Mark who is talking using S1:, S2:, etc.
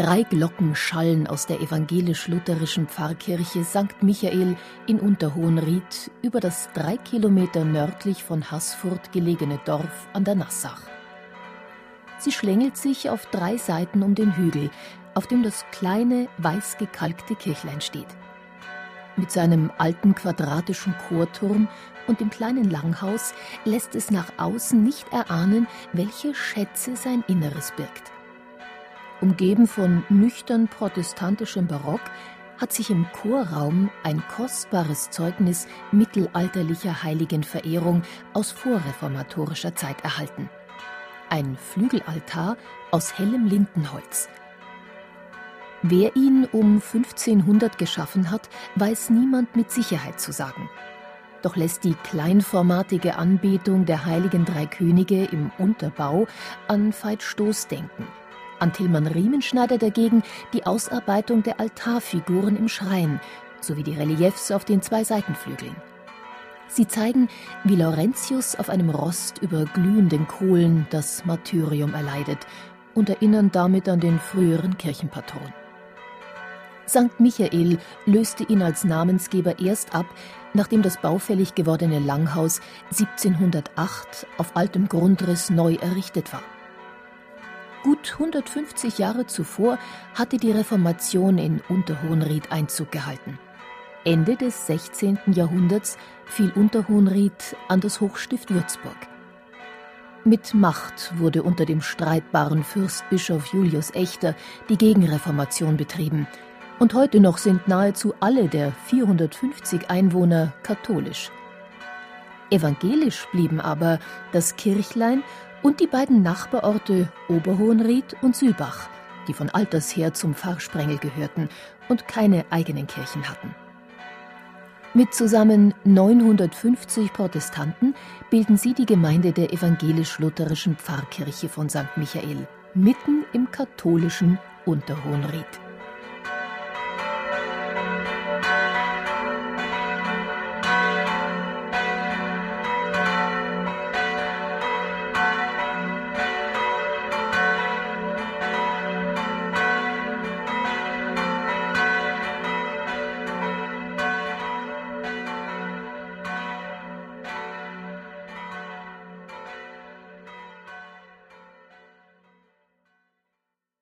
S1: Drei Glocken schallen aus der evangelisch-lutherischen Pfarrkirche St. Michael in Unterhohenried über das drei Kilometer nördlich von Haßfurt gelegene Dorf an der Nassach. Sie schlängelt sich auf drei Seiten um den Hügel, auf dem das kleine, weiß gekalkte Kirchlein steht. Mit seinem alten quadratischen Chorturm und dem kleinen Langhaus lässt es nach außen nicht erahnen, welche Schätze sein Inneres birgt. Umgeben von nüchtern protestantischem Barock hat sich im Chorraum ein kostbares Zeugnis mittelalterlicher Heiligenverehrung aus vorreformatorischer Zeit erhalten. Ein Flügelaltar aus hellem Lindenholz. Wer ihn um 1500 geschaffen hat, weiß niemand mit Sicherheit zu sagen. Doch lässt die kleinformatige Anbetung der heiligen drei Könige im Unterbau an Veit Stoß denken – an Tillmann Riemenschneider dagegen die Ausarbeitung der Altarfiguren im Schrein sowie die Reliefs auf den zwei Seitenflügeln. Sie zeigen, wie Laurentius auf einem Rost über glühenden Kohlen das Martyrium erleidet und erinnern damit an den früheren Kirchenpatron. St. Michael löste ihn als Namensgeber erst ab, nachdem das baufällig gewordene Langhaus 1708 auf altem Grundriss neu errichtet war. Gut 150 Jahre zuvor hatte die Reformation in Unterhohenried Einzug gehalten. Ende des 16. Jahrhunderts fiel Unterhohenried an das Hochstift Würzburg. Mit Macht wurde unter dem streitbaren Fürstbischof Julius Echter die Gegenreformation betrieben. Und heute noch sind nahezu alle der 450 Einwohner katholisch. Evangelisch blieben aber das Kirchlein und die beiden Nachbarorte Oberhohenried und Sülbach, die von alters her zum Pfarrsprengel gehörten und keine eigenen Kirchen hatten. Mit zusammen 950 Protestanten bilden sie die Gemeinde der evangelisch-lutherischen Pfarrkirche von St. Michael, mitten im katholischen Unterhohenried.